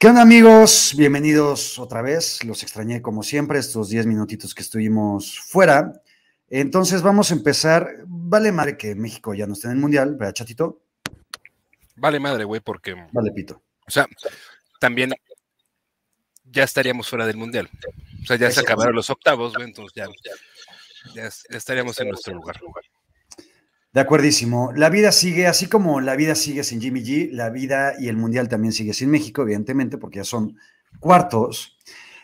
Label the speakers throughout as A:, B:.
A: ¿Qué onda amigos? Bienvenidos otra vez. Los extrañé como siempre estos 10 minutitos que estuvimos fuera. Entonces vamos a empezar. Vale madre que México ya no esté en el Mundial, ¿verdad, chatito?
B: Vale madre, güey, porque...
A: Vale pito.
B: O sea, también ya estaríamos fuera del Mundial. O sea, ya se acabaron los octavos, güey, entonces ya, ya estaríamos en nuestro lugar.
A: De acuerdísimo. La vida sigue, así como la vida sigue sin Jimmy G, la vida y el Mundial también sigue sin México, evidentemente, porque ya son cuartos.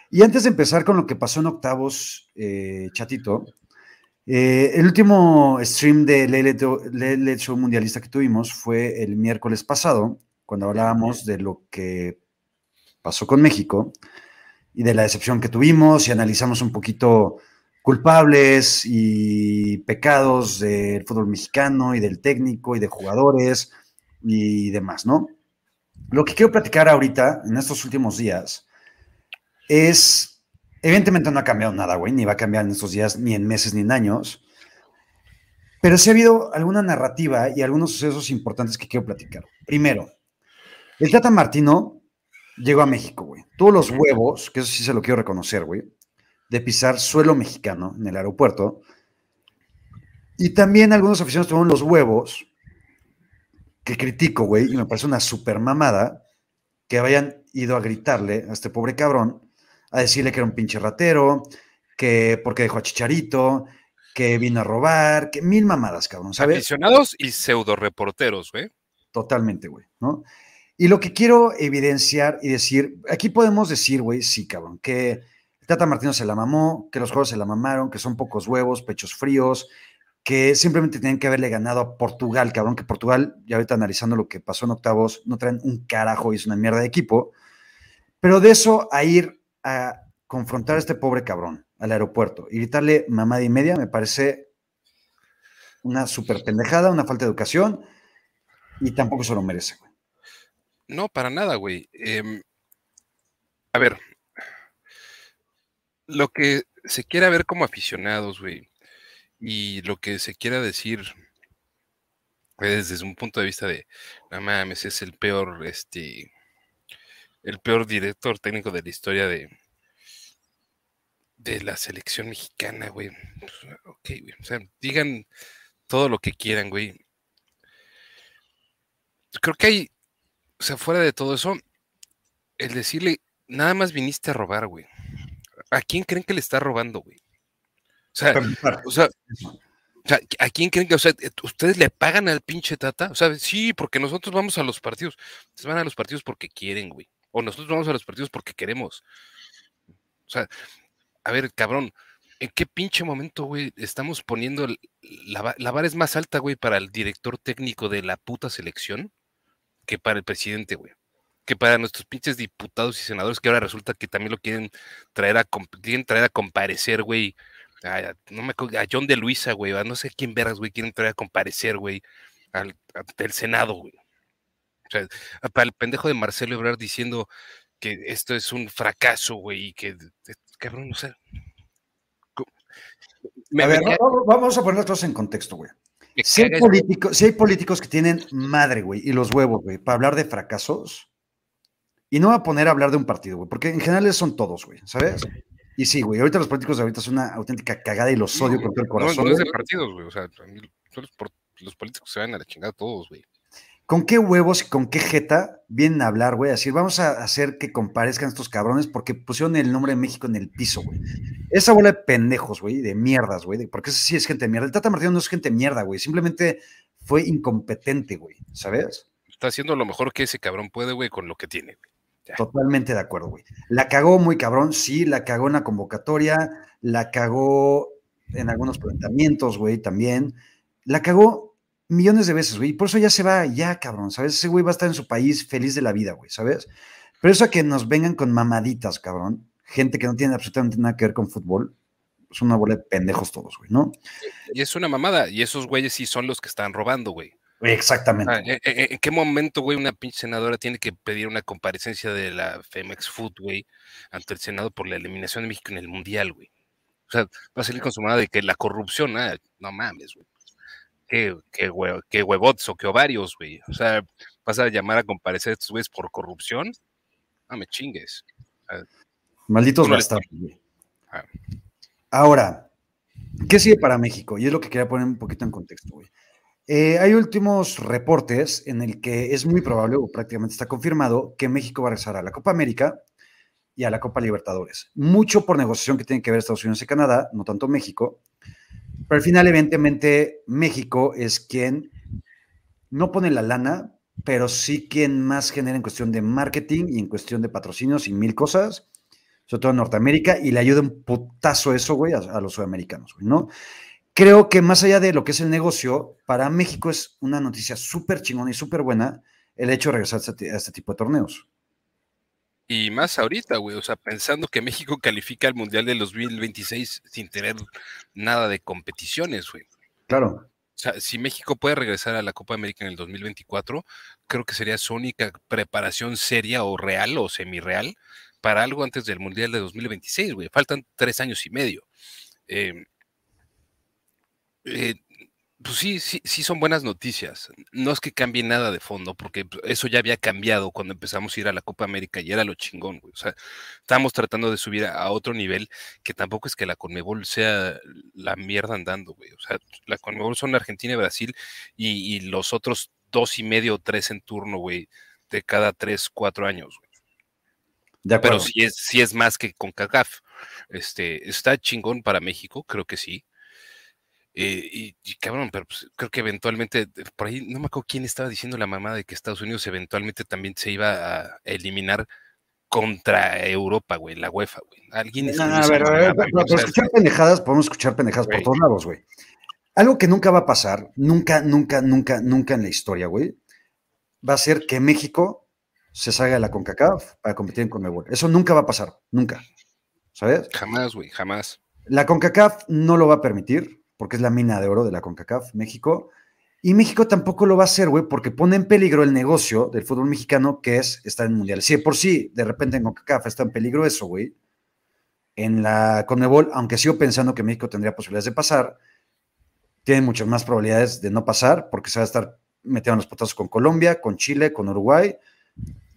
A: Y antes de empezar con lo que pasó en octavos, eh, chatito, eh, el último stream de Lele Show Mundialista que tuvimos fue el miércoles pasado, cuando hablábamos de lo que pasó con México y de la decepción que tuvimos y analizamos un poquito culpables y pecados del fútbol mexicano y del técnico y de jugadores y demás, ¿no? Lo que quiero platicar ahorita, en estos últimos días, es, evidentemente no ha cambiado nada, güey, ni va a cambiar en estos días, ni en meses, ni en años, pero sí ha habido alguna narrativa y algunos sucesos importantes que quiero platicar. Primero, el Tata Martino llegó a México, güey. Tuvo los huevos, que eso sí se lo quiero reconocer, güey, de pisar suelo mexicano en el aeropuerto. Y también algunos aficionados tuvieron los huevos, que critico, güey, y me parece una super mamada, que hayan ido a gritarle a este pobre cabrón, a decirle que era un pinche ratero, que porque dejó a Chicharito, que vino a robar, que mil mamadas, cabrón, ¿sabes?
B: Aficionados y pseudo reporteros, güey.
A: Totalmente, güey, ¿no? Y lo que quiero evidenciar y decir, aquí podemos decir, güey, sí, cabrón, que Tata Martino se la mamó, que los juegos se la mamaron, que son pocos huevos, pechos fríos, que simplemente tienen que haberle ganado a Portugal, cabrón, que Portugal, ya ahorita analizando lo que pasó en octavos, no traen un carajo y es una mierda de equipo. Pero de eso a ir a confrontar a este pobre cabrón al aeropuerto y gritarle mamada y media, me parece una súper pendejada, una falta de educación y tampoco se lo merece.
B: No, para nada, güey. Em, a ver, lo que se quiera ver como aficionados, güey, y lo que se quiera decir pues, desde un punto de vista de, no mames, es el peor, este, el peor director técnico de la historia de, de la selección mexicana, güey. Ok, güey. O sea, digan todo lo que quieran, güey. Creo que hay, o sea, fuera de todo eso, el decirle, nada más viniste a robar, güey. ¿A quién creen que le está robando, güey? O sea, o sea, ¿a quién creen que, o sea, ustedes le pagan al pinche Tata? O sea, sí, porque nosotros vamos a los partidos. Ustedes van a los partidos porque quieren, güey. O nosotros vamos a los partidos porque queremos. O sea, a ver, cabrón, ¿en qué pinche momento, güey, estamos poniendo la, la vara es más alta, güey, para el director técnico de la puta selección que para el presidente, güey? Que para nuestros pinches diputados y senadores que ahora resulta que también lo quieren traer a, quieren traer a comparecer, güey. A, no me a John de Luisa, güey, no sé quién verás, güey, quieren traer a comparecer, güey, al, Senado, güey. O sea, para el pendejo de Marcelo Ebrard diciendo que esto es un fracaso, güey, y que, cabrón, no sé.
A: a ver, vamos a ponernos en contexto, güey. Si hay, si hay políticos que tienen madre, güey, y los huevos, güey, para hablar de fracasos, y no voy a poner a hablar de un partido, güey, porque en general son todos, güey, ¿sabes? Y sí, güey, ahorita los políticos de ahorita son una auténtica cagada y los odio con todo el corazón.
B: No, es de partidos, güey, o sea, los políticos se van a la chingada todos, güey.
A: ¿Con qué huevos y con qué jeta vienen a hablar, güey? Así, vamos a hacer que comparezcan estos cabrones porque pusieron el nombre de México en el piso, güey. Esa bola de pendejos, güey, de mierdas, güey, porque esa sí es gente de mierda. El Tata Martino no es gente de mierda, güey, simplemente fue incompetente, güey, ¿sabes?
B: Está haciendo lo mejor que ese cabrón puede, güey, con lo que tiene, güey.
A: Totalmente de acuerdo, güey. La cagó muy cabrón, sí, la cagó en la convocatoria, la cagó en algunos planteamientos, güey, también. La cagó millones de veces, güey. Y por eso ya se va, ya, cabrón, ¿sabes? Ese güey va a estar en su país feliz de la vida, güey, ¿sabes? Pero eso a que nos vengan con mamaditas, cabrón, gente que no tiene absolutamente nada que ver con fútbol, es una bola de pendejos todos, güey, ¿no?
B: Y es una mamada, y esos güeyes sí son los que están robando, güey.
A: Exactamente. Ah,
B: ¿en, en, qué momento, güey, una pinche senadora tiene que pedir una comparecencia de la Femex Food, güey, ante el Senado por la eliminación de México en el Mundial, güey? O sea, va a salir con su manada de que la corrupción, ah, no mames, güey. Qué, qué, huevots o qué ovarios, güey. O sea, vas a llamar a comparecer a estos güeyes por corrupción. Ah, me chingues.
A: Ah, Malditos bastardos. Ah. Ahora, ¿qué sigue para México? Y es lo que quería poner un poquito en contexto, güey. Eh, hay últimos reportes en el que es muy probable, o prácticamente está confirmado, que México va a regresar a la Copa América y a la Copa Libertadores. Mucho por negociación que tiene que ver Estados Unidos y Canadá, no tanto México. Pero al final, evidentemente, México es quien no pone la lana, pero sí quien más genera en cuestión de marketing y en cuestión de patrocinios y mil cosas, sobre todo en Norteamérica, y le ayuda un putazo eso, güey, a, los sudamericanos, ¿no? Creo que más allá de lo que es el negocio, para México es una noticia súper chingona y súper buena el hecho de regresar a este, este tipo de torneos.
B: Y más ahorita, güey, o sea, pensando que México califica al Mundial del 2026 sin tener nada de competiciones, güey.
A: Claro.
B: O sea, si México puede regresar a la Copa América en el 2024, creo que sería su única preparación seria o real o semi-real para algo antes del Mundial de 2026, güey. Faltan tres años y medio. Em, eh, pues sí, sí, sí son buenas noticias. No es que cambie nada de fondo, porque eso ya había cambiado cuando empezamos a ir a la Copa América y era lo chingón, güey. O sea, estábamos tratando de subir a, otro nivel que tampoco es que la Conmebol sea la mierda andando, güey. O sea, la Conmebol son Argentina y Brasil y, los otros dos y medio o tres en turno, güey, de cada tres, cuatro años, güey. De Pero sí es, sí es más que con CACAF. Este, está chingón para México, creo que sí eh, y, cabrón, pero pues, creo que eventualmente, por ahí, no me acuerdo quién estaba diciendo la mamá de que Estados Unidos eventualmente también se iba a eliminar contra Europa, güey, la UEFA, güey. Alguien
A: no, a ver, escuchar pendejadas, podemos escuchar pendejadas por todos lados, güey. Algo que nunca va a pasar, nunca, nunca, nunca, nunca en la historia, güey, va a ser que México se salga de la CONCACAF para competir en CONMEBOL. Eso nunca va a pasar, nunca. ¿Sabes?
B: Jamás, güey, jamás.
A: La CONCACAF no lo va a permitir porque es la mina de oro de la CONCACAF, México. Y México tampoco lo va a hacer, güey, porque pone en peligro el negocio del fútbol mexicano, que es estar en mundial. Si por sí, de repente en CONCACAF está en peligro eso, güey, en la CONMEBOL, aunque sigo pensando que México tendría posibilidades de pasar, tiene muchas más probabilidades de no pasar, porque se va a estar metiendo los potazos con Colombia, con Chile, con Uruguay,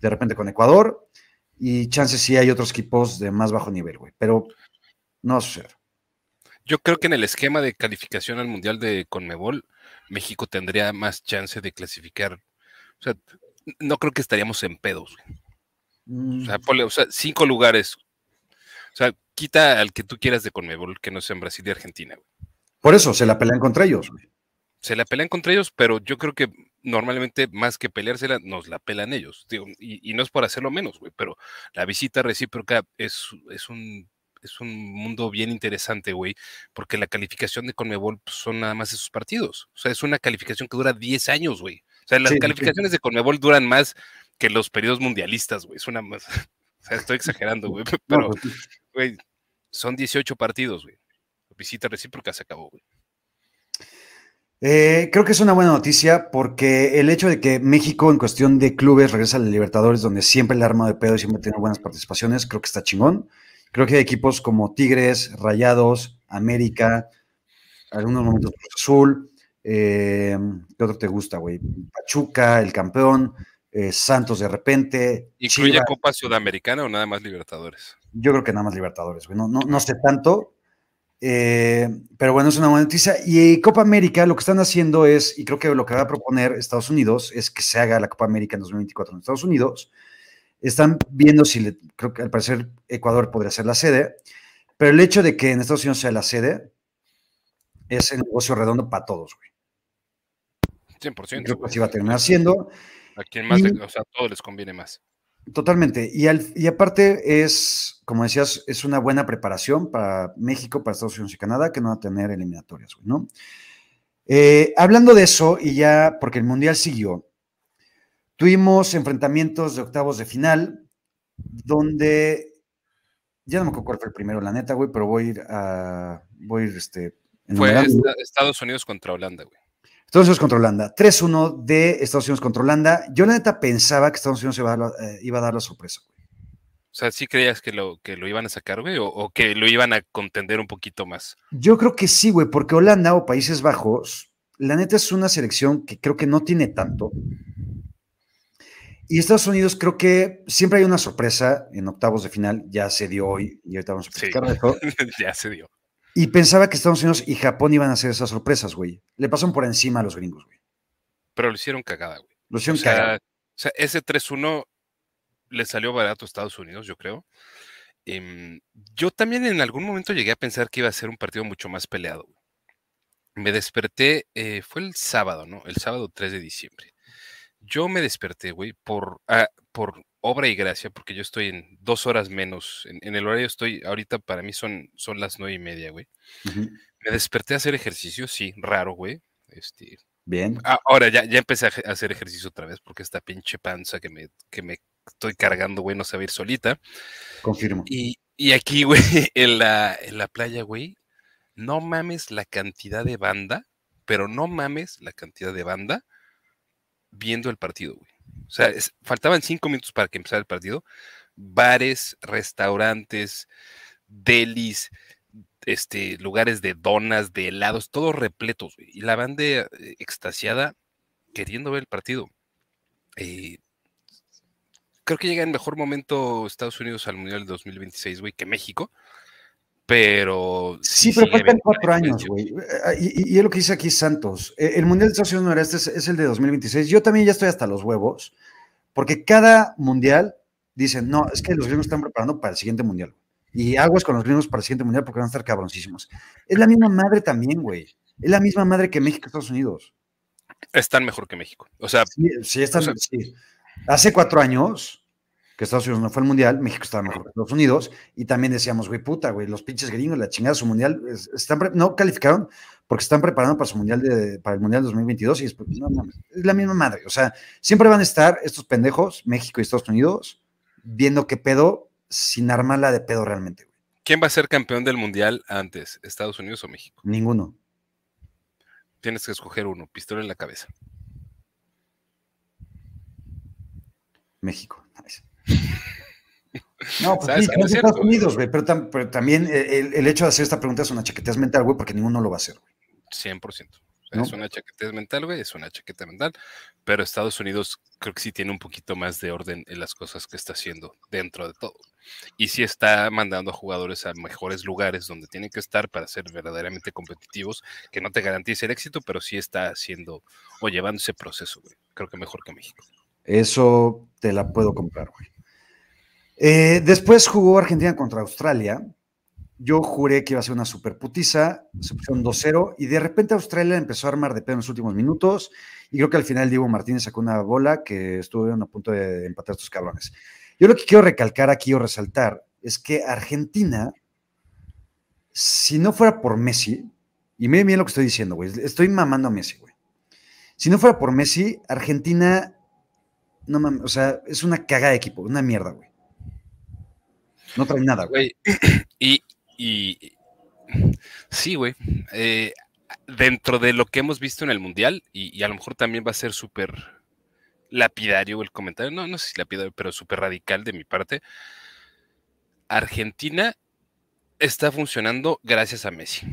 A: de repente con Ecuador, y chances sí hay otros equipos de más bajo nivel, güey, pero no va a suceder.
B: Yo creo que en el esquema de calificación al Mundial de Conmebol, México tendría más chance de clasificar. O sea, no creo que estaríamos en pedos. O, sea, mm. o, sea, cinco lugares. O sea, quita al que tú quieras de Conmebol, que no sea en Brasil y Argentina.
A: Por eso, se la pelean contra ellos.
B: Se la pelean contra ellos, pero yo creo que normalmente más que peleársela, nos la pelan ellos. Y, y, no es por hacerlo menos, güey, pero la visita recíproca es, es un es un mundo bien interesante, güey, porque la calificación de Conmebol pues, son nada más esos partidos. O sea, es una calificación que dura 10 años, güey. O sea, las calificaciones de Conmebol duran más que los periodos mundialistas, güey. Es una más. O sea, estoy exagerando, güey. Pero, pues güey, son 18 partidos, güey. Visita recíproca se acabó, güey.
A: Eh, creo que es una buena noticia porque el hecho de que México en cuestión de clubes regresa a la Libertadores, donde siempre el arma de pedo y siempre tiene buenas participaciones, creo que está chingón. Creo que hay equipos como Tigres, Rayados, América, algunos momentos Azul. Eh, ¿Qué otro te gusta, güey? Pachuca, el campeón, eh, Santos de repente.
B: ¿Incluye Copa Sudamericana o nada más Libertadores?
A: Yo creo que nada más Libertadores, güey. No, no, sé tanto. Eh, pero bueno, es una buena noticia. Y Copa América lo que están haciendo es, y creo que lo que va a proponer Estados Unidos es que se haga la Copa América en 2024 en Estados Unidos están viendo si, le, creo que al parecer Ecuador podría ser la sede, pero el hecho de que en Estados Unidos sea la sede es el negocio redondo para todos, güey.
B: 100%.
A: Creo que así va a terminar siendo.
B: A quien más, o sea, a todos les conviene más.
A: Totalmente. Y, al, y aparte es, como decías, es una buena preparación para México, para Estados Unidos y Canadá, que no va a tener eliminatorias, güey, ¿no? Eh, hablando de eso, y ya, porque el Mundial siguió, Tuvimos enfrentamientos de octavos de final, donde ya no me acuerdo cuál fue el primero, la neta, güey, pero voy a ir a. Voy a ir este.
B: Fue Estados Unidos contra Holanda, güey.
A: Estados Unidos contra Holanda. 3-1 de Estados Unidos contra Holanda. Yo la neta pensaba que Estados Unidos iba a dar la, eh, iba a dar la sorpresa, güey.
B: O sea, ¿sí creías que lo, que lo iban a sacar, güey? O, o, que lo iban a contender un poquito más?
A: Yo creo que sí, güey, porque Holanda o Países Bajos, la neta es una selección que creo que no tiene tanto. Y Estados Unidos creo que siempre hay una sorpresa en octavos de final, ya se dio hoy, y ahorita vamos a eso.
B: ya se dio.
A: Y pensaba que Estados Unidos y Japón iban a hacer esas sorpresas, güey. Le pasaron por encima a los gringos, güey.
B: Pero lo hicieron cagada, güey.
A: Lo hicieron cagada.
B: O sea, ese 3-1 le salió barato a Estados Unidos, yo creo. Em, yo también en algún momento llegué a pensar que iba a ser un partido mucho más peleado. Me desperté, eh, fue el sábado, ¿no? El sábado 3 de diciembre. Yo me desperté, güey, por, ah, por obra y gracia, porque yo estoy en dos horas menos. En, el horario estoy, ahorita para mí son, son las nueve y media, güey. Me desperté a hacer ejercicio, sí, raro, güey. Este,
A: Bien.
B: Ah, ahora ya, ya empecé a hacer ejercicio otra vez porque esta pinche panza que me, que me estoy cargando, güey, no sabe ir solita.
A: Confirmo.
B: Y, aquí, güey, en la, en la playa, güey, no mames la cantidad de banda, pero no mames la cantidad de banda viendo el partido, güey. O sea, faltaban cinco minutos para que empezara el partido. Bares, restaurantes, delis, este, lugares de donas, de helados, todos repletos. Y la banda eh, extasiada queriendo ver el partido. Eh, creo que llega en mejor momento Estados Unidos al Mundial del 2026, güey, que México. Pero.
A: Sí, pero faltan cuatro años, güey. Eh, y, es lo que dice aquí Santos. E, el Mundial de Estados Unidos Noreste es, es el de 2026. Yo también ya estoy hasta los huevos, porque cada mundial dicen, no, es que los gringos están preparando para el siguiente mundial. Y aguas con los gringos para el siguiente mundial porque van a estar cabroncísimos. Es la misma madre también, güey. Es la misma madre que México y Estados Unidos.
B: Están mejor que México. O sea,
A: sí, están. sí. Hace cuatro años que Estados Unidos no fue al mundial, México estaba mejor que Estados Unidos, y también decíamos, güey, puta, güey, los pinches gringos, la chingada su mundial, están no calificaron porque están preparando para su mundial de, para el mundial 2022 y después, no, no, es la misma madre, o sea, siempre van a estar estos pendejos, México y Estados Unidos, viendo qué pedo, sin armarla de pedo realmente, güey.
B: ¿Quién va a ser campeón del mundial antes, Estados Unidos o México?
A: Ninguno.
B: Tienes que escoger uno, pistola en la cabeza.
A: México. No, pues sí, es Estados Unidos, güey, pero, también el, hecho de hacer esta pregunta es una chaquetez mental, güey, porque ninguno lo va a hacer, güey.
B: 100%. Es una chaquetez mental, güey, es una chaqueta mental, pero Estados Unidos creo que sí tiene un poquito más de orden en las cosas que está haciendo dentro de todo. Y sí está mandando a jugadores a mejores lugares donde tienen que estar para ser verdaderamente competitivos, que no te garantice el éxito, pero sí está haciendo o llevando ese proceso, güey. Creo que mejor que México.
A: Eso te la puedo comprar, güey. Eh, después jugó Argentina contra Australia. Yo juré que iba a ser una super putiza, se pusieron 2-0 y de repente Australia empezó a armar de pedo en los últimos minutos y creo que al final Diego Martínez sacó una bola que estuvo a punto de empatar estos cabrones. Yo lo que quiero recalcar aquí o resaltar es que Argentina, si no fuera por Messi, y miren bien lo que estoy diciendo, güey, estoy mamando a Messi, güey. Si no fuera por Messi, Argentina, no mames, o sea, es una caga de equipo, una mierda, güey. No trae nada, güey.
B: Y, y, sí, güey. Eh, dentro de lo que hemos visto en el Mundial, y, a lo mejor también va a ser súper lapidario el comentario, no, no sé si lapidario, pero súper radical de mi parte. Argentina está funcionando gracias a Messi.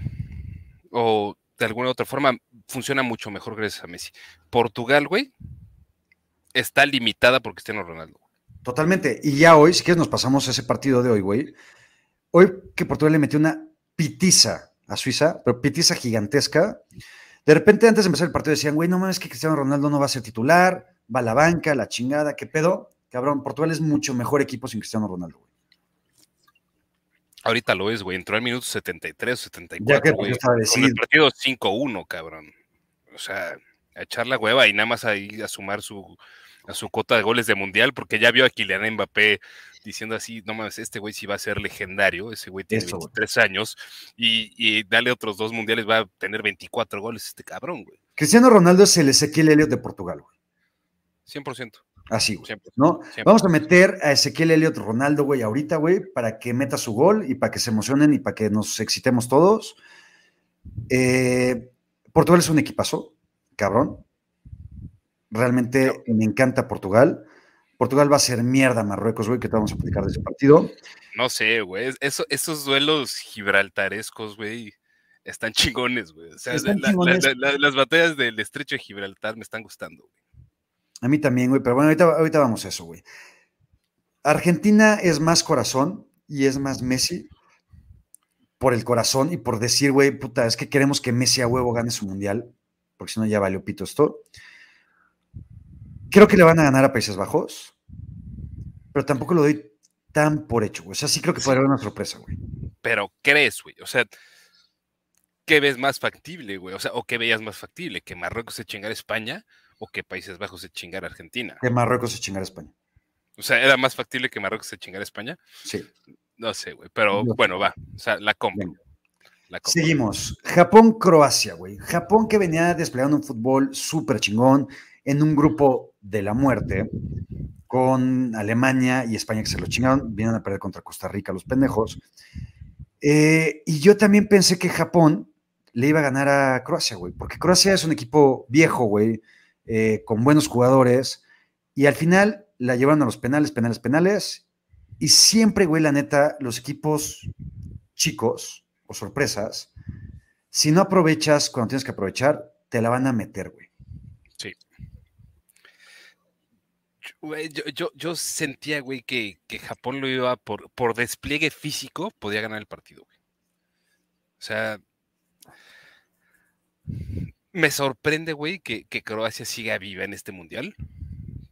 B: O de alguna otra forma funciona mucho mejor gracias a Messi. Portugal, güey, está limitada por Cristiano Ronaldo.
A: Totalmente. Y ya hoy, si quieres, nos pasamos a ese partido de hoy, güey. Hoy que Portugal le metió una pitiza a Suiza, pero pitiza gigantesca. De repente, antes de empezar el partido, decían, güey, no mames, que Cristiano Ronaldo no va a ser titular, va a la banca, la chingada, ¿qué pedo? Cabrón, Portugal es mucho mejor equipo sin Cristiano Ronaldo, güey.
B: Ahorita lo es, güey. Entró al minuto 73, 74. Ya que güey. Con el partido 5-1, cabrón. O sea, a echar la hueva y nada más ahí a sumar su, a su cota de goles de mundial, porque ya vio a Kylian Mbappé diciendo así, no mames, este güey sí va a ser legendario, ese güey tiene 23 años, y, dale otros dos mundiales, va a tener 24 goles este cabrón, güey.
A: Cristiano Ronaldo es el Ezequiel Elliot de Portugal, güey.
B: 100%.
A: Así, güey. ¿no? Vamos a meter a Ezequiel Elliot Ronaldo, güey, ahorita, güey, para que meta su gol y para que se emocionen y para que nos excitemos todos. Eh, Portugal es un equipazo, cabrón. Realmente me encanta Portugal. Portugal va a ser mierda Marruecos, güey, que te vamos a platicar de ese partido.
B: No sé, güey. esos duelos gibraltarescos, güey, están chingones, güey. O sea, las batallas del estrecho de Gibraltar me están gustando, güey.
A: A mí también, güey, pero bueno, ahorita, ahorita vamos a eso, güey. Argentina es más corazón y es más Messi por el corazón y por decir, güey, puta, es que queremos que Messi a huevo gane su mundial, porque si no ya valió pito esto. Creo que le van a ganar a Países Bajos, pero tampoco lo doy tan por hecho, güey. O sea, sí creo que puede haber una sorpresa, güey.
B: Pero crees, güey. O sea, ¿qué ves más factible, güey? O sea, ¿o qué veías más factible? ¿Que Marruecos se chingara a España o que Países Bajos se chingara a Argentina?
A: Que Marruecos se chingara a España.
B: O sea, ¿era más factible que Marruecos se chingara a España?
A: Sí.
B: No sé, güey. Pero bueno, va. O sea, la compro.
A: Seguimos. Japón-Croacia, güey. Japón que venía desplegando un fútbol súper chingón en un grupo de la muerte con Alemania y España que se lo chingaron, vienen a perder contra Costa Rica los pendejos. Eh, y yo también pensé que Japón le iba a ganar a Croacia, güey, porque Croacia es un equipo viejo, güey, eh, con buenos jugadores, y al final la llevaron a los penales, penales, penales, y siempre, güey, la neta, los equipos chicos o sorpresas, si no aprovechas cuando tienes que aprovechar, te la van a meter, güey.
B: Yo, yo, sentía, güey, que, Japón lo iba por, por despliegue físico, podía ganar el partido, güey. O sea, me sorprende, güey, que, Croacia siga viva en este mundial,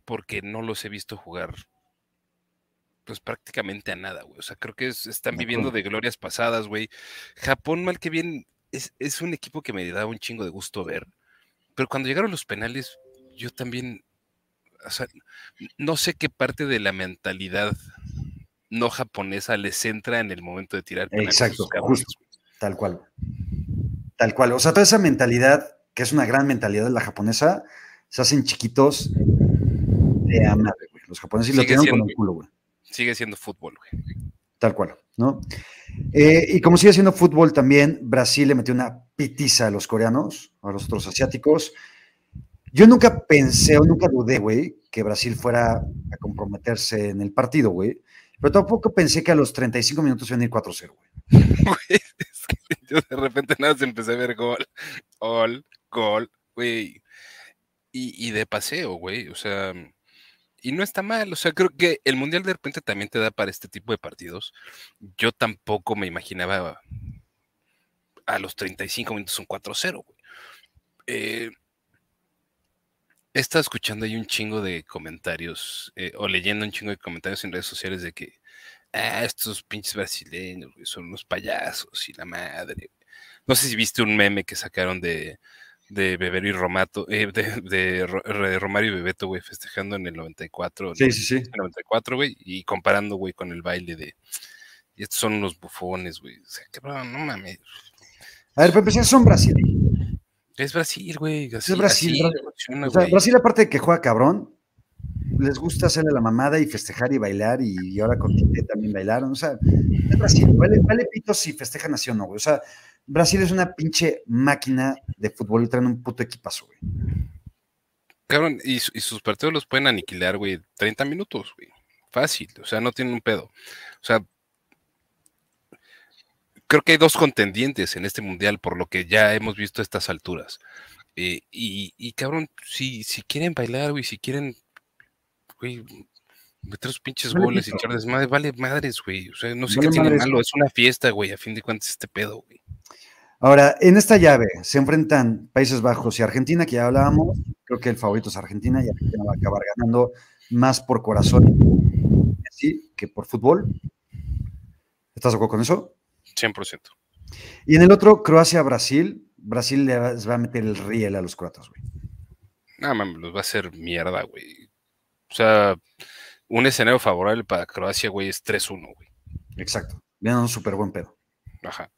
B: porque no los he visto jugar, pues prácticamente a nada, güey. O sea, creo que están viviendo de glorias pasadas, güey. Japón, mal que bien, es, es un equipo que me da un chingo de gusto ver, pero cuando llegaron los penales, yo también o sea, no sé qué parte de la mentalidad no japonesa les entra en el momento de tirar
A: Exacto, justo, tal cual. Tal cual. O sea, toda esa mentalidad, que es una gran mentalidad de la japonesa, se hacen chiquitos de amar, güey. Los japoneses lo tienen con el culo, güey.
B: Sigue siendo fútbol, güey.
A: Tal cual, ¿no? Eh, y como sigue siendo fútbol también, Brasil le metió una pitiza a los coreanos, a los otros asiáticos. Yo nunca pensé o nunca dudé, güey, que Brasil fuera a comprometerse en el partido, güey. Pero tampoco pensé que a los 35 minutos iban a ir 4-0, güey.
B: Yo de repente nada se empecé a ver gol, gol, gol, güey. Y, y de paseo, güey. O sea, y no está mal. O sea, creo que el Mundial de repente también te da para este tipo de partidos. Yo tampoco me imaginaba a los 35 minutos un 4-0, güey. Eh, he estado escuchando ahí un chingo de comentarios eh, o leyendo un chingo de comentarios en redes sociales de que ah, estos pinches brasileños son unos payasos y la madre. No sé si viste un meme que sacaron de, de Bebero y Romato, eh, de, Romario y Bebeto, güey, festejando en el 94.
A: Sí, sí, sí.
B: El 94, güey, y comparando, güey, con el baile de. Y estos son unos bufones, güey. O sea, cabrón, no mames.
A: A ver, para empezar, son brasileños.
B: Es Brasil, güey.
A: es Brasil. Brasil, aparte de que juega cabrón, les gusta hacerle la mamada y festejar y bailar y, ahora con Tite también bailaron. O sea, es Brasil. Vale, vale pito si festejan así o no, güey. O sea, Brasil es una pinche máquina de fútbol y traen un puto equipazo, güey.
B: Cabrón, y, y sus partidos los pueden aniquilar, güey, 30 minutos, güey. Fácil, o sea, no tienen un pedo. O sea, creo que hay dos contendientes en este mundial, por lo que ya hemos visto a estas alturas. Eh, y, cabrón, si, si quieren bailar, güey, si quieren, güey, meter los pinches goles y echar desmadre, vale madres, güey. O sea, no sé qué tiene malo, es una fiesta, güey, a fin de cuentas este pedo, güey.
A: Ahora, en esta llave se enfrentan Países Bajos y Argentina, que ya hablábamos. Creo que el favorito es Argentina y Argentina va a acabar ganando más por corazón así que por fútbol. ¿Estás de acuerdo con eso?
B: 100%.
A: Y en el otro, Croacia-Brasil, Brasil les va a meter el riel a los croatas, güey.
B: No, mames, los va a hacer mierda, güey. O sea, un escenario favorable para Croacia, güey, es 3-1, güey.
A: Exacto. Viene un súper buen pedo.
B: Ajá.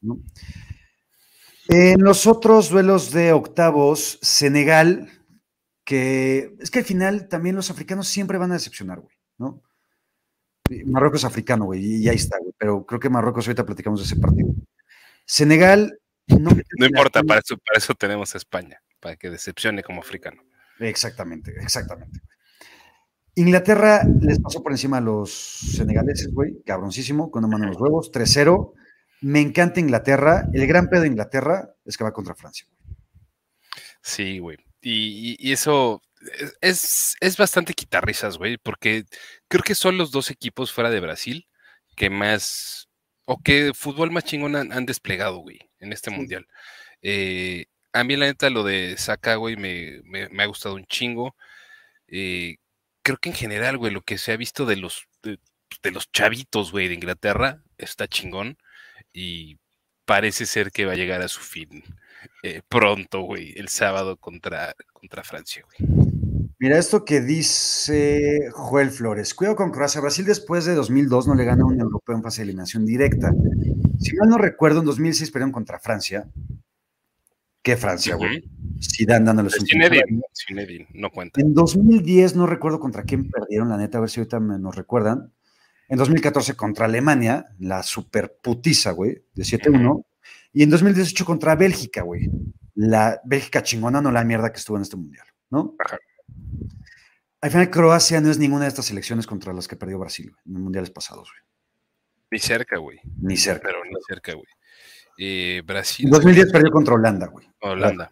A: En los otros duelos de octavos, Senegal, que es que al final también los africanos siempre van a decepcionar, güey, ¿no? Marruecos es africano, güey, y ahí está, güey. Pero creo que Marruecos, ahorita platicamos de ese partido. Senegal.
B: No, no importa, para eso, para eso tenemos a España, para que decepcione como africano.
A: Exactamente, exactamente. Inglaterra les pasó por encima a los senegaleses, güey, cabroncísimo, con una mano en los huevos, 3-0. Me encanta Inglaterra. El gran pedo de Inglaterra es que va contra Francia.
B: Sí, güey. Y, y, eso es, es bastante quitarrisas, güey, porque creo que son los dos equipos fuera de Brasil que más, o que fútbol más chingón han, desplegado, güey, en este mundial. Eh, a mí, la neta, lo de Saka, güey, me, ha gustado un chingo. Eh, creo que en general, güey, lo que se ha visto de los, de, los chavitos, güey, de Inglaterra, está chingón. Y parece ser que va a llegar a su fin eh, pronto, güey, el sábado contra, contra Francia, güey.
A: Mira esto que dice Joel Flores. Cuidado con Croacia. Brasil después de 2002 no le gana a un europeo en fase de eliminación directa. Si mal no recuerdo, en 2006 perdieron contra Francia. ¿Qué Francia, güey? Si dan dándoles
B: un Zinedine, no cuenta.
A: En 2010 no recuerdo contra quién perdieron, la neta, a ver si ahorita me, nos recuerdan. En 2014 contra Alemania, la super putiza, güey, de 7-1. Y en 2018 contra Bélgica, güey. La Bélgica chingona, no la mierda que estuvo en este mundial, ¿no? Ajá. Al final, Croacia no es ninguna de estas selecciones contra las que perdió Brasil en los mundiales pasados, güey.
B: Ni cerca, güey.
A: Ni cerca.
B: Pero ni cerca, güey. Eh, Brasil.
A: En 2010 perdió contra Holanda, güey.
B: Holanda.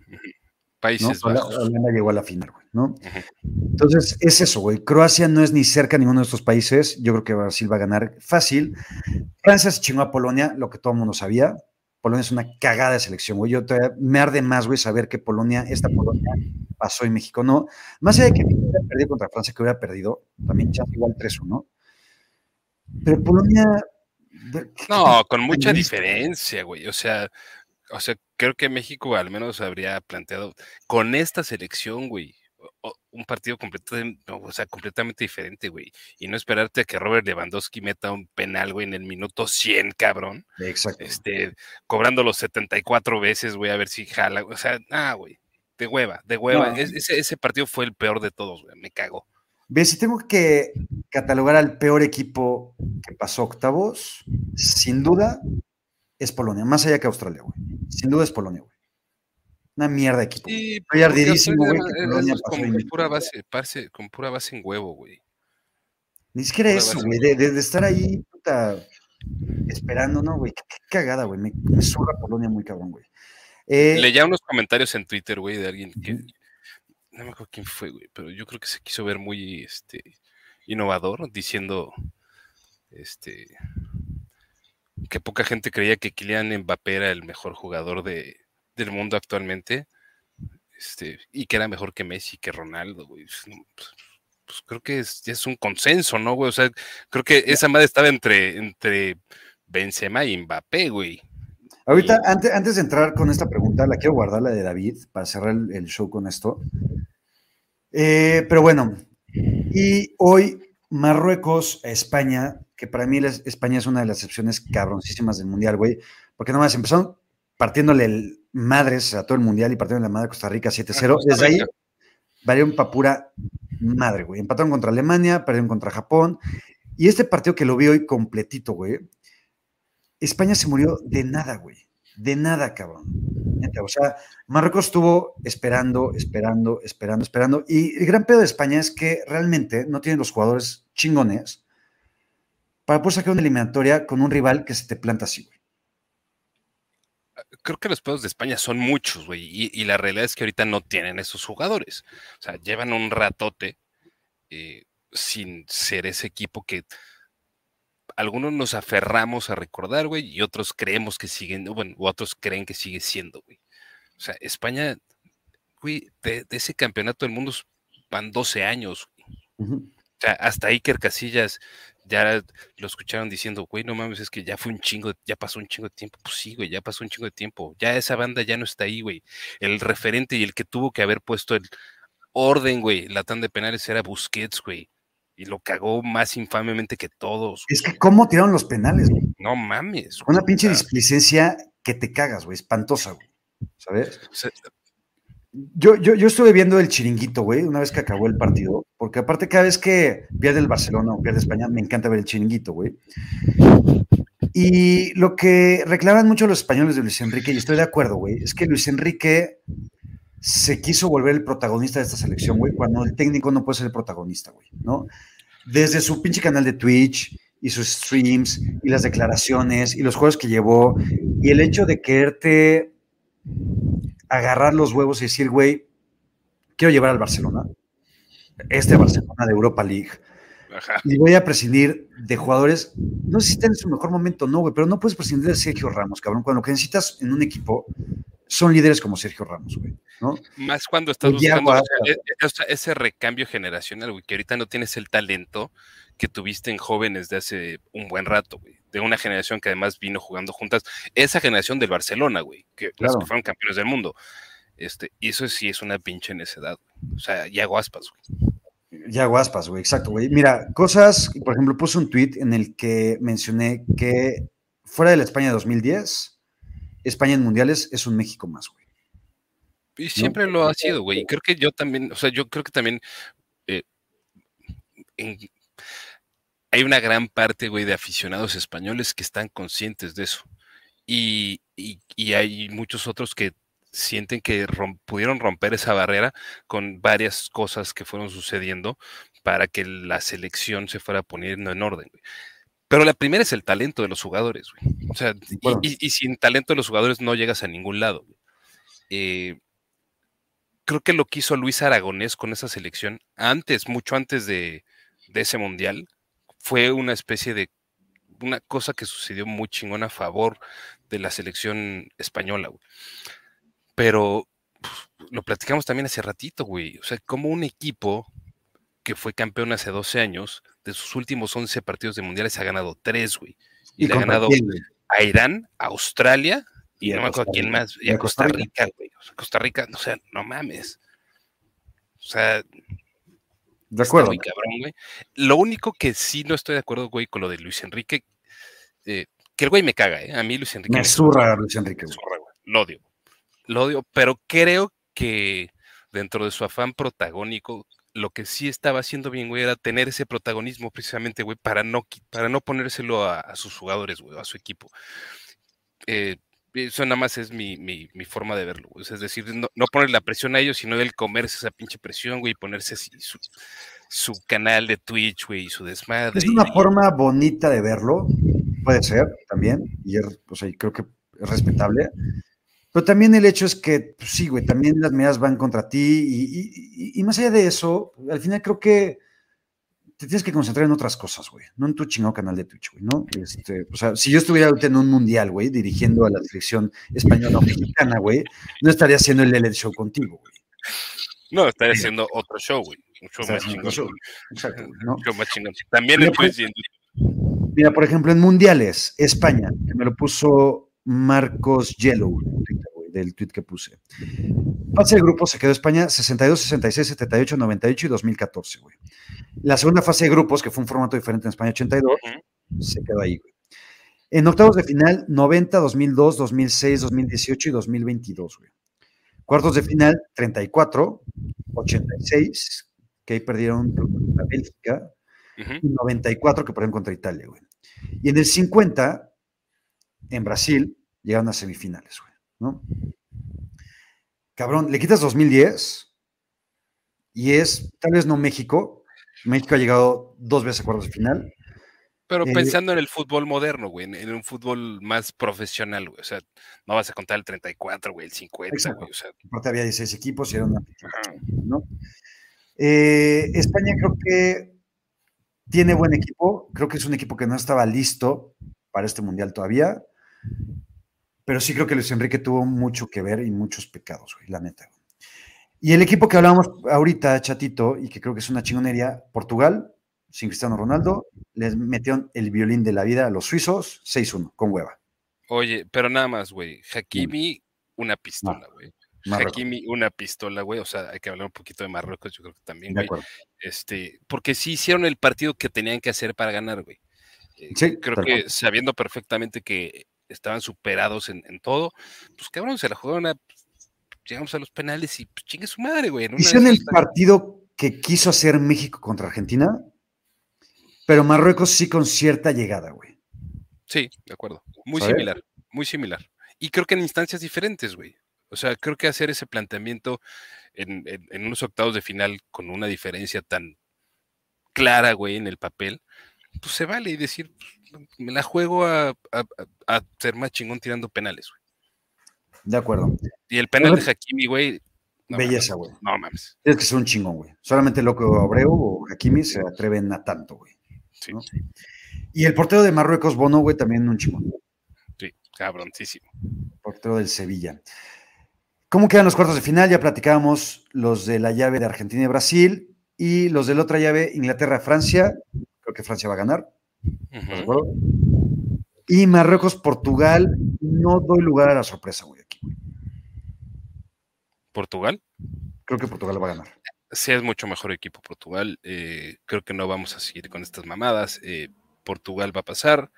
B: Países Bajos.
A: Holanda llegó a la final, güey, ¿no? Entonces, es eso, güey. Croacia no es ni cerca a ninguno de estos países. Yo creo que Brasil va a ganar fácil. Francia se chingó a Polonia, lo que todo el mundo sabía. Polonia es una cagada de selección, güey. Yo me arde más, güey, saber que Polonia, esta Polonia, pasó y México no. Más allá de que hubiera perdido contra Francia, que hubiera perdido, también ya igual 3-1. Pero Polonia.
B: No, con mucha diferencia, güey. O sea, o sea, creo que México al menos habría planteado con esta selección, güey, un partido o sea, completamente diferente, güey. Y no esperarte a que Robert Lewandowski meta un penal, güey, en el minuto 100, cabrón.
A: Exacto.
B: Este, cobrando los 74 veces, güey, a ver si jala. O sea, ah, güey, de hueva, de hueva. ese, partido fue el peor de todos, güey, me cago.
A: Ve, si tengo que catalogar al peor equipo que pasó octavos, sin duda es Polonia, más allá que Australia, güey. Sin duda es Polonia, güey. Una mierda de equipo. Sí, Estoy ardidísimo, güey.
B: Con, pura base, con pura base en huevo, güey.
A: Ni siquiera eso, güey. De, de, estar ahí, puta, esperando, ¿no, güey? Qué, cagada, güey. Me, me surra Polonia muy cabrón, güey.
B: Eh, Leía unos comentarios en Twitter, güey, de alguien que. No me acuerdo quién fue, güey, pero yo creo que se quiso ver muy este, innovador, diciendo este, que poca gente creía que Kylian Mbappé era el mejor jugador de, del mundo actualmente, este, y que era mejor que Messi, que Ronaldo, güey. Pues, pues, pues, creo que es, es un consenso, ¿no, güey? O sea, creo que esa madre estaba entre, entre Benzema y Mbappé, güey.
A: Ahorita, antes, antes de entrar con esta pregunta, la quiero guardar, la de David, para cerrar el, show con esto. Eh, pero bueno, y hoy Marruecos, España, que para mí España es una de las excepciones cabroncísimas del Mundial, güey, porque nomás empezaron partiéndole el madres a todo el mundial y partiéndole la madre Costa Rica 7-0. Desde ahí valieron para pura madre, güey. Empataron contra Alemania, perdieron contra Japón. Y este partido que lo vi hoy completito, güey, España se murió de nada, güey. De nada, cabrón. O sea, Marruecos estuvo esperando, esperando, esperando, esperando. Y el gran pedo de España es que realmente no tienen los jugadores chingones para poder sacar una eliminatoria con un rival que se te planta así, güey
B: creo que los pedos de España son muchos, güey, y, la realidad es que ahorita no tienen esos jugadores. O sea, llevan un ratote eh, sin ser ese equipo que algunos nos aferramos a recordar, güey, y otros creemos que siguen, bueno, otros creen que sigue siendo, güey. O sea, España, güey, de, ese campeonato del mundo van 12 años, güey. O sea, hasta Iker Casillas ya lo escucharon diciendo, güey, no mames, es que ya fue un chingo, ya pasó un chingo de tiempo. Pues sí, güey, ya pasó un chingo de tiempo. Ya esa banda ya no está ahí, güey. El referente y el que tuvo que haber puesto el orden, güey, la tan de penales era Busquets, güey. Y lo cagó más infamemente que todos.
A: Es que, ¿cómo tiraron los penales, güey?
B: No mames.
A: Una pinche displicencia que te cagas, güey, espantosa, güey. ¿Sabes? Yo, yo, yo, estuve viendo el chiringuito, güey, una vez que acabó el partido, porque aparte cada vez que pierde el Barcelona o pierde España, me encanta ver el chiringuito, güey. Y lo que reclaman mucho los españoles de Luis Enrique, y estoy de acuerdo, güey, es que Luis Enrique se quiso volver el protagonista de esta selección, güey, cuando el técnico no puede ser el protagonista, güey, ¿no? Desde su pinche canal de Twitch y sus streams y las declaraciones y los juegos que llevó y el hecho de quererte agarrar los huevos y decir, güey, quiero llevar al Barcelona. este Barcelona de Europa League. Y voy a prescindir de jugadores, no sé si están en su mejor momento, no, güey, pero no puedes prescindir de Sergio Ramos, cabrón, cuando lo que necesitas en un equipo son líderes como Sergio Ramos, güey, ¿no?
B: Más cuando estás buscando e, e, ese recambio generacional, güey, que ahorita no tienes el talento que tuviste en jóvenes de hace un buen rato, güey, de una generación que además vino jugando juntas, esa generación del Barcelona, güey, que, que fueron campeones del mundo. Este, y eso sí es una pinche necedad, güey. O sea, ya Aspas, güey.
A: Ya guaspas, güey, exacto, güey. Mira, cosas, por ejemplo, puse un tweet en el que mencioné que fuera de la España de 2010, España en mundiales es un México más, güey.
B: Y siempre lo ha sido, güey. Y creo que yo también, o sea, yo creo que también eh, hay una gran parte, güey, de aficionados españoles que están conscientes de eso. Y, y hay muchos otros que sienten que pudieron romper esa barrera con varias cosas que fueron sucediendo para que la selección se fuera poniendo en orden. Pero la primera es el talento de los jugadores, güey. O sea, y, sin talento de los jugadores no llegas a ningún lado. Eh, creo que lo que hizo Luis Aragonés con esa selección, antes, mucho antes de, de ese mundial, fue una especie de una cosa que sucedió muy chingón a favor de la selección española. Güey. Pero lo platicamos también hace ratito, güey. O sea, como un equipo que fue campeón hace 12 años, de sus últimos 11 partidos de mundiales ha ganado 3, güey. Y, le ha ganado a Irán, a Australia y, no me acuerdo a quién más, y a Costa Rica, güey. O sea, Costa Rica, o sea, no mames. O sea,
A: de acuerdo.
B: Muy cabrón, güey. Lo único que sí no estoy de acuerdo, güey, con lo de Luis Enrique, eh, que el güey me caga, ¿eh? A mí Luis Enrique.
A: Me zurra Luis Enrique. Me zurra,
B: güey. Lo odio lo odio, pero creo que dentro de su afán protagónico, lo que sí estaba haciendo bien, güey, era tener ese protagonismo precisamente, güey, para no, para no ponérselo a, sus jugadores, güey, a su equipo. Eh, eso nada más es mi, forma de verlo, güey. Es decir, no, no poner la presión a ellos, sino el comerse esa pinche presión, güey, y ponerse así su, canal de Twitch, güey, y su desmadre.
A: Es una forma bonita de verlo, puede ser también, y creo que es respetable, pero también el hecho es que, pues, sí, güey, también las medidas van contra ti y, más allá de eso, al final creo que te tienes que concentrar en otras cosas, güey, no en tu chingado canal de Twitch, güey, ¿no? Este, o sea, si yo estuviera en un mundial, güey, dirigiendo a la selección española o mexicana, güey, no estaría haciendo el LL Show contigo, güey.
B: No, estaría haciendo otro show, güey. Un show más chingón. Exacto, show más chingón. También el
A: Mira, por ejemplo, en mundiales, España, que me lo puso Marcos Yellow, del tweet que puse. Fase de grupo se quedó España 62, 66, 78, 98 y 2014, güey. La segunda fase de grupos, que fue un formato diferente en España 82, se quedó ahí, güey. En octavos de final, 90, 2002, 2006, 2018 y 2022, güey. Cuartos de final, 34, 86, que ahí perdieron contra Bélgica, y 94 que perdieron contra Italia, güey. Y en el 50, en Brasil llegaron a semifinales, güey, ¿no? Cabrón, le quitas 2010 y es, tal vez no México, México ha llegado dos veces a cuartos de final.
B: Pero eh, pensando en el fútbol moderno, güey, en un fútbol más profesional, güey. O sea, no vas a contar el 34, güey, el 50, güey. O sea.
A: Aparte había 16 equipos y era una. ¿no? Eh, España creo que tiene buen equipo. Creo que es un equipo que no estaba listo para este mundial todavía. Pero sí creo que Luis Enrique tuvo mucho que ver y muchos pecados, güey, la neta. Y el equipo que hablábamos ahorita, chatito, y que creo que es una chingonería, Portugal, sin Cristiano Ronaldo, les metieron el violín de la vida a los suizos, 6-1, con hueva.
B: Oye, pero nada más, güey. Hakimi, una pistola, güey. Hakimi, una pistola, güey. O sea, hay que hablar un poquito de Marruecos, yo creo que también, güey. Este, porque sí hicieron el partido que tenían que hacer para ganar, güey. Eh, sí, creo que sabiendo perfectamente que estaban superados en, todo, pues cabrón, se la jugaron a, llegamos a los penales y pues, chingue su madre, güey.
A: Hicieron el partido que quiso hacer México contra Argentina, pero Marruecos sí con cierta llegada, güey.
B: Sí, de acuerdo. Muy similar, muy similar. Y creo que en instancias diferentes, güey. O sea, creo que hacer ese planteamiento en, en, unos octavos de final con una diferencia tan clara, güey, en el papel, pues se vale y decir, pues, me la juego a, ser más chingón tirando penales, güey.
A: De acuerdo.
B: Y el penal de Hakimi, güey,
A: Belleza, güey.
B: No mames.
A: Es que es un chingón, güey. Solamente Loco Abreu o Hakimi se atreven a tanto, güey. Sí. Y el portero de Marruecos, Bono, güey, también un chingón.
B: Sí, cabroncísimo.
A: Portero del Sevilla. ¿Cómo quedan los cuartos de final? Ya platicábamos los de la llave de Argentina y Brasil y los de la otra llave, Inglaterra-Francia. Creo que Francia va a ganar. Y Marruecos-Portugal. No doy lugar a la sorpresa, güey, aquí.
B: ¿Portugal?
A: Creo que Portugal va a ganar.
B: Sí, es mucho mejor equipo Portugal. Eh, creo que no vamos a seguir con estas mamadas. Eh, Portugal va a pasar.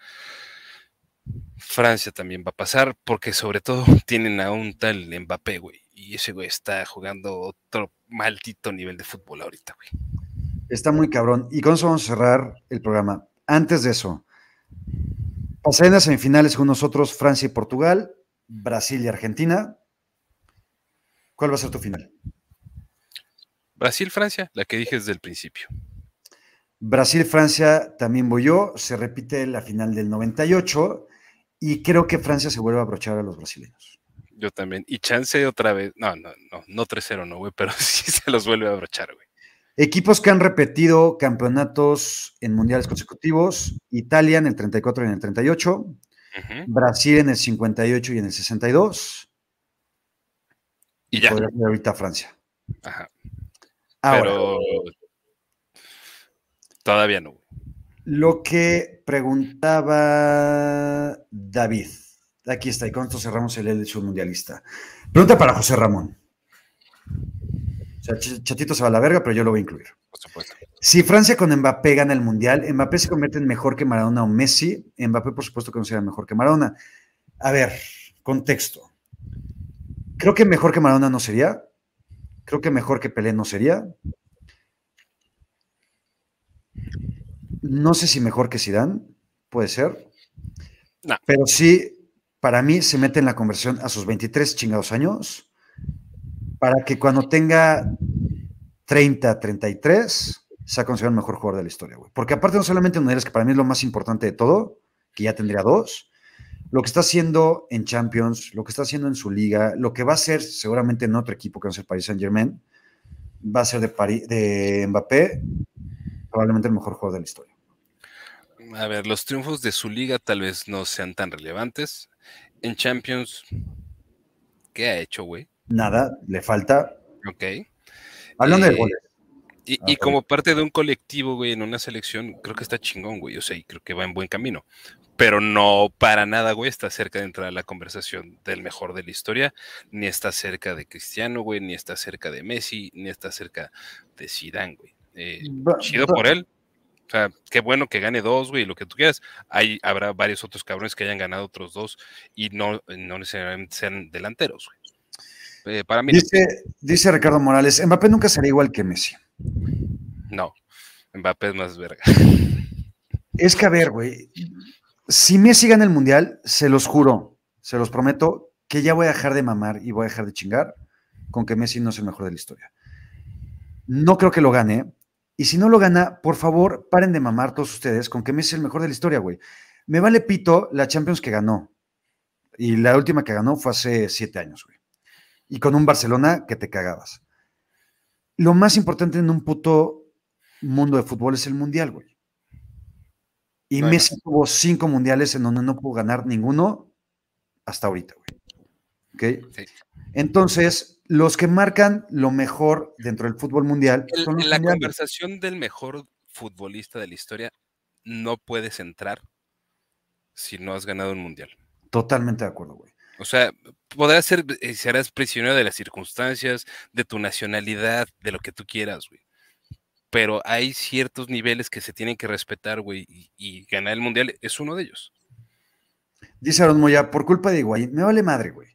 B: Francia también va a pasar, porque sobre todo tienen a un tal Mbappé, güey. Y ese güey está jugando otro maldito nivel de fútbol ahorita, güey.
A: Está muy cabrón. Y con eso vamos a cerrar el programa. Antes de eso, pasaré en las semifinales con nosotros Francia y Portugal, Brasil y Argentina. ¿Cuál va a ser tu final?
B: Brasil-Francia, la que dije desde el principio.
A: Brasil-Francia también voy yo. Se repite la final del 98 y creo que Francia se vuelve a abrochar a los brasileños.
B: Yo también. Y chance otra vez. No, no, no, no 3-0, no, güey, pero sí se los vuelve a abrochar, güey.
A: Equipos que han repetido campeonatos en mundiales consecutivos: Italia en el 34 y en el 38, Brasil en el 58 y en el 62. Y ya. ahorita Francia.
B: Ajá. Pero todavía no.
A: Lo que preguntaba David. Aquí está, y con esto cerramos el hecho mundialista. Pregunta para José Ramón. O sea, Chatito se va a la verga, pero yo lo voy a incluir.
B: Por supuesto.
A: Si Francia con Mbappé gana el mundial, Mbappé se convierte en mejor que Maradona o Messi. Mbappé, por supuesto, que no será mejor que Maradona. A ver, contexto. Creo que mejor que Maradona no sería. Creo que mejor que Pelé no sería. No sé si mejor que Zidane, puede ser. Pero sí, para mí se mete en la conversión a sus 23 chingados años para que cuando tenga 30, 33 sea considerado el mejor jugador de la historia, güey. Porque aparte no solamente eres que para mí es lo más importante de todo, que ya tendría dos, lo que está haciendo en Champions, lo que está haciendo en su liga, lo que va a hacer seguramente en otro equipo que no es el Paris Saint Germain, va a ser de, de Mbappé, probablemente el mejor jugador de la historia.
B: A ver, los triunfos de su liga tal vez no sean tan relevantes. En Champions, ¿qué ha hecho, güey?
A: Nada, le falta.
B: Ok.
A: Hablando de eh, goles.
B: Y, y, como parte de un colectivo, güey, en una selección, creo que está chingón, güey. O sea, y creo que va en buen camino pero no para nada, güey, está cerca de entrar a la conversación del mejor de la historia, ni está cerca de Cristiano, güey, ni está cerca de Messi, ni está cerca de Zidane, güey. Eh, chido por él. O sea, qué bueno que gane dos, güey, lo que tú quieras. Hay, habrá varios otros cabrones que hayan ganado otros dos y no, no necesariamente sean delanteros, güey. Eh, para mí.
A: Dice, dice Ricardo Morales, Mbappé nunca será igual que Messi.
B: No, Mbappé es más verga.
A: Es que a ver, güey, si Messi gana el mundial, se los juro, se los prometo, que ya voy a dejar de mamar y voy a dejar de chingar con que Messi no es el mejor de la historia. No creo que lo gane. Y si no lo gana, por favor, paren de mamar todos ustedes con que Messi es el mejor de la historia, güey. Me vale pito la Champions que ganó. Y la última que ganó fue hace siete años, güey. Y con un Barcelona que te cagabas. Lo más importante en un puto mundo de fútbol es el mundial, güey. Y Messi tuvo cinco mundiales en donde no pudo ganar ninguno hasta ahorita, güey. ¿Ok? Entonces, los que marcan lo mejor dentro del fútbol mundial.
B: en la conversación del mejor futbolista de la historia no puedes entrar si no has ganado un mundial.
A: Totalmente de acuerdo, güey.
B: O sea, podrás ser, eh, serás prisionero de las circunstancias, de tu nacionalidad, de lo que tú quieras, güey pero hay ciertos niveles que se tienen que respetar, güey, y, ganar el mundial es uno de ellos.
A: Dice Aaron Moya, por culpa de Higuaín, me vale madre, güey.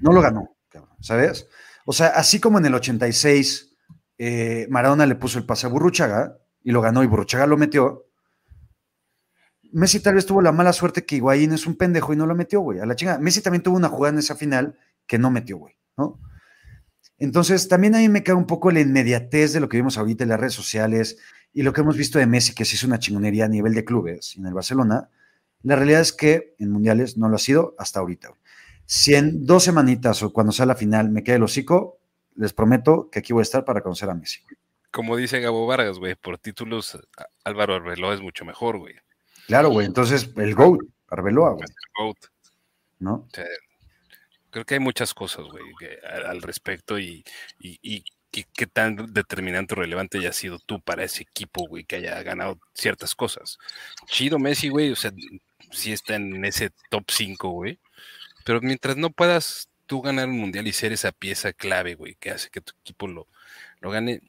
A: No lo ganó, ¿sabes? O sea, así como en el 86 eh, Maradona le puso el pase a Burruchaga y lo ganó y Burruchaga lo metió, Messi tal vez tuvo la mala suerte que Higuaín es un pendejo y no lo metió, güey, a la chingada. Messi también tuvo una jugada en esa final que no metió, güey, ¿no? Entonces, también a mí me cae un poco la inmediatez de lo que vimos ahorita en las redes sociales y lo que hemos visto de Messi, que se hizo una chingonería a nivel de clubes en el Barcelona. La realidad es que en mundiales no lo ha sido hasta ahorita. Si en dos semanitas o cuando sea la final me queda el hocico, les prometo que aquí voy a estar para conocer a Messi.
B: Como dice Gabo Vargas, güey, por títulos Álvaro Arbeloa es mucho mejor, güey.
A: Claro, güey, entonces el GOAT, Arbeloa, güey. El GOAT. ¿No?
B: creo que hay muchas cosas, güey, al respecto y, y, qué tan determinante o relevante haya sido tú para ese equipo, güey, que haya ganado ciertas cosas. Chido Messi, güey, o sea, sí está en ese top 5, güey, pero mientras no puedas tú ganar un mundial y ser esa pieza clave, güey, que hace que tu equipo lo, lo gane,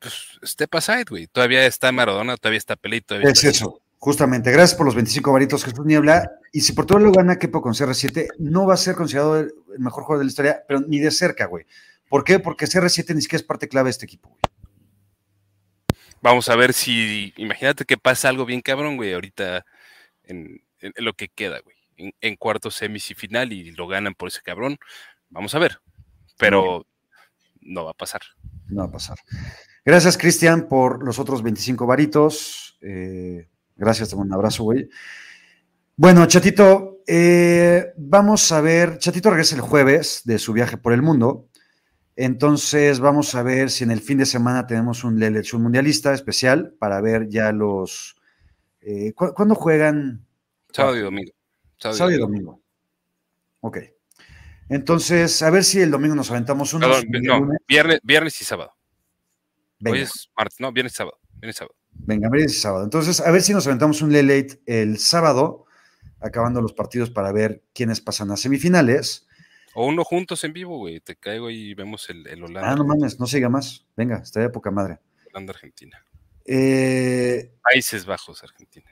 B: pues step aside, güey. Todavía está Maradona, todavía está Pelé, todavía
A: Es eso, justamente. Gracias por los 25 varitos, Jesús Niebla. Y si por todo lo gana Kepo con CR7, no va a ser considerado el mejor jugador de la historia, pero ni de cerca, güey. ¿Por qué? Porque CR7 ni siquiera es parte clave de este equipo, güey.
B: Vamos a ver si, imagínate que pasa algo bien cabrón, güey, ahorita en, en lo que queda, güey en, cuartos, semis y final y lo ganan por ese cabrón. Vamos a ver. Pero no va a pasar.
A: No va a pasar. Gracias, Cristian, por los otros 25 varitos. Eh, gracias, un abrazo, güey. Bueno, Chatito, eh, vamos a ver. Chatito regresa el jueves de su viaje por el mundo. Entonces, vamos a ver si en el fin de semana tenemos un elección mundialista especial para ver ya los. Eh, ¿Cuándo juegan?
B: Sábado y domingo.
A: Sábado, y domingo. Ok. Entonces, a ver si el domingo nos aventamos unos.
B: no, viernes, viernes y sábado. Hoy es martes, no, viernes y sábado. Viernes y sábado.
A: Venga, y sábado. Entonces, a ver si nos aventamos un late el sábado, acabando los partidos para ver quiénes pasan a semifinales.
B: O uno juntos en vivo, güey. Te caigo y vemos el, el Holanda.
A: Ah, no mames, no siga más. Venga, está de poca madre.
B: Holanda, Argentina.
A: Eh,
B: Países Bajos, Argentina.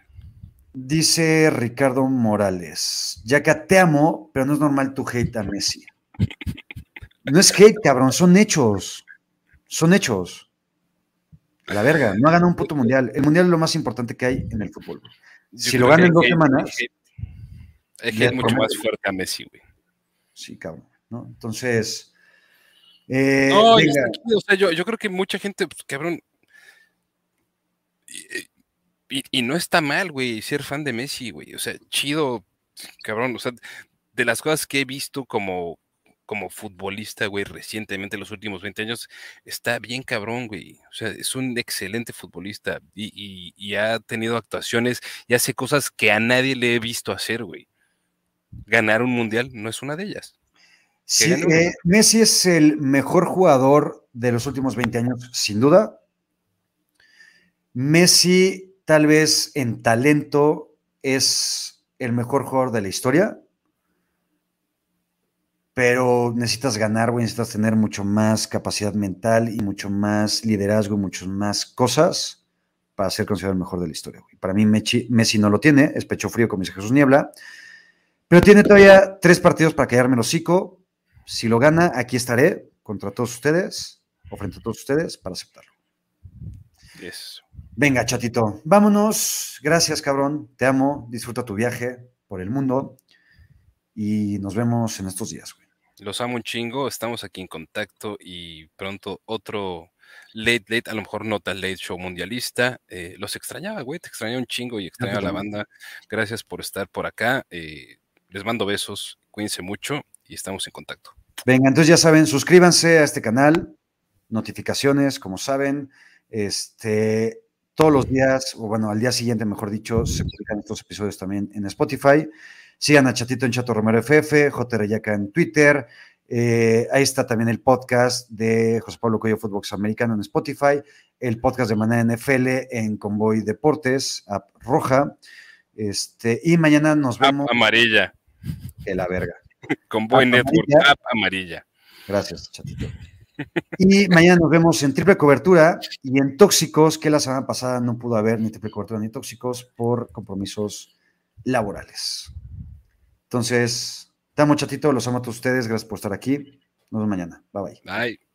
A: Dice Ricardo Morales, ya que te amo, pero no es normal tu hate a Messi. No es hate, cabrón, son hechos. Son hechos. A la verga, no ha ganado un puto mundial. El mundial es lo más importante que hay en el fútbol. si lo gana en dos semanas.
B: Es mucho más fuerte a Messi, güey.
A: Sí, cabrón. ¿no? Entonces. Eh,
B: no, o sea, yo, yo, creo que mucha gente, pues, cabrón. Y, no está mal, güey, ser fan de Messi, güey. O sea, chido, cabrón. O sea, de las cosas que he visto como, como futbolista, güey, recientemente, los últimos 20 años, está bien cabrón, güey. O sea, es un excelente futbolista y, ha tenido actuaciones y hace cosas que a nadie le he visto hacer, güey. Ganar un mundial no es una de ellas.
A: Sí, eh, Messi es el mejor jugador de los últimos 20 años, sin duda. Messi tal vez en talento es el mejor jugador de la historia, pero necesitas ganar, güey, necesitas tener mucho más capacidad mental y mucho más liderazgo, muchas más cosas para ser considerado el mejor de la historia, güey. Para mí Messi, no lo tiene, es pecho frío, como dice Jesús Niebla, pero tiene todavía tres partidos para quedarme el hocico. Si lo gana, aquí estaré contra todos ustedes o frente a todos ustedes para aceptarlo.
B: Yes.
A: Venga, chatito, vámonos. Gracias, cabrón. Te amo. Disfruta tu viaje por el mundo. Y nos vemos en estos días, güey.
B: Los amo un chingo. Estamos aquí en contacto y pronto otro late, late, a lo mejor no tan late show mundialista. Eh, los extrañaba, güey. Te extrañaba un chingo y extrañaba a la banda. Gracias por estar por acá. Eh, les mando besos. Cuídense mucho y estamos en contacto.
A: Venga, entonces ya saben, suscríbanse a este canal. Notificaciones, como saben. Este, todos los días, o bueno, al día siguiente, mejor dicho, se publican estos episodios también en Spotify. Sigan a Chatito en Chato Romero FF, J. Reyaca en Twitter. Eh, ahí está también el podcast de José Pablo Coyo Footbox Americano en Spotify, el podcast de Manera NFL en Convoy Deportes, app roja. Este, y mañana nos vemos.
B: amarilla.
A: Que la verga.
B: Convoy Network, app amarilla.
A: Gracias, Chatito. Y mañana nos vemos en triple cobertura y en tóxicos, que la semana pasada no pudo haber ni triple cobertura ni tóxicos por compromisos laborales. Entonces, estamos chatito, los amo a todos ustedes, gracias por estar aquí. Nos vemos mañana. Bye bye.
B: Bye.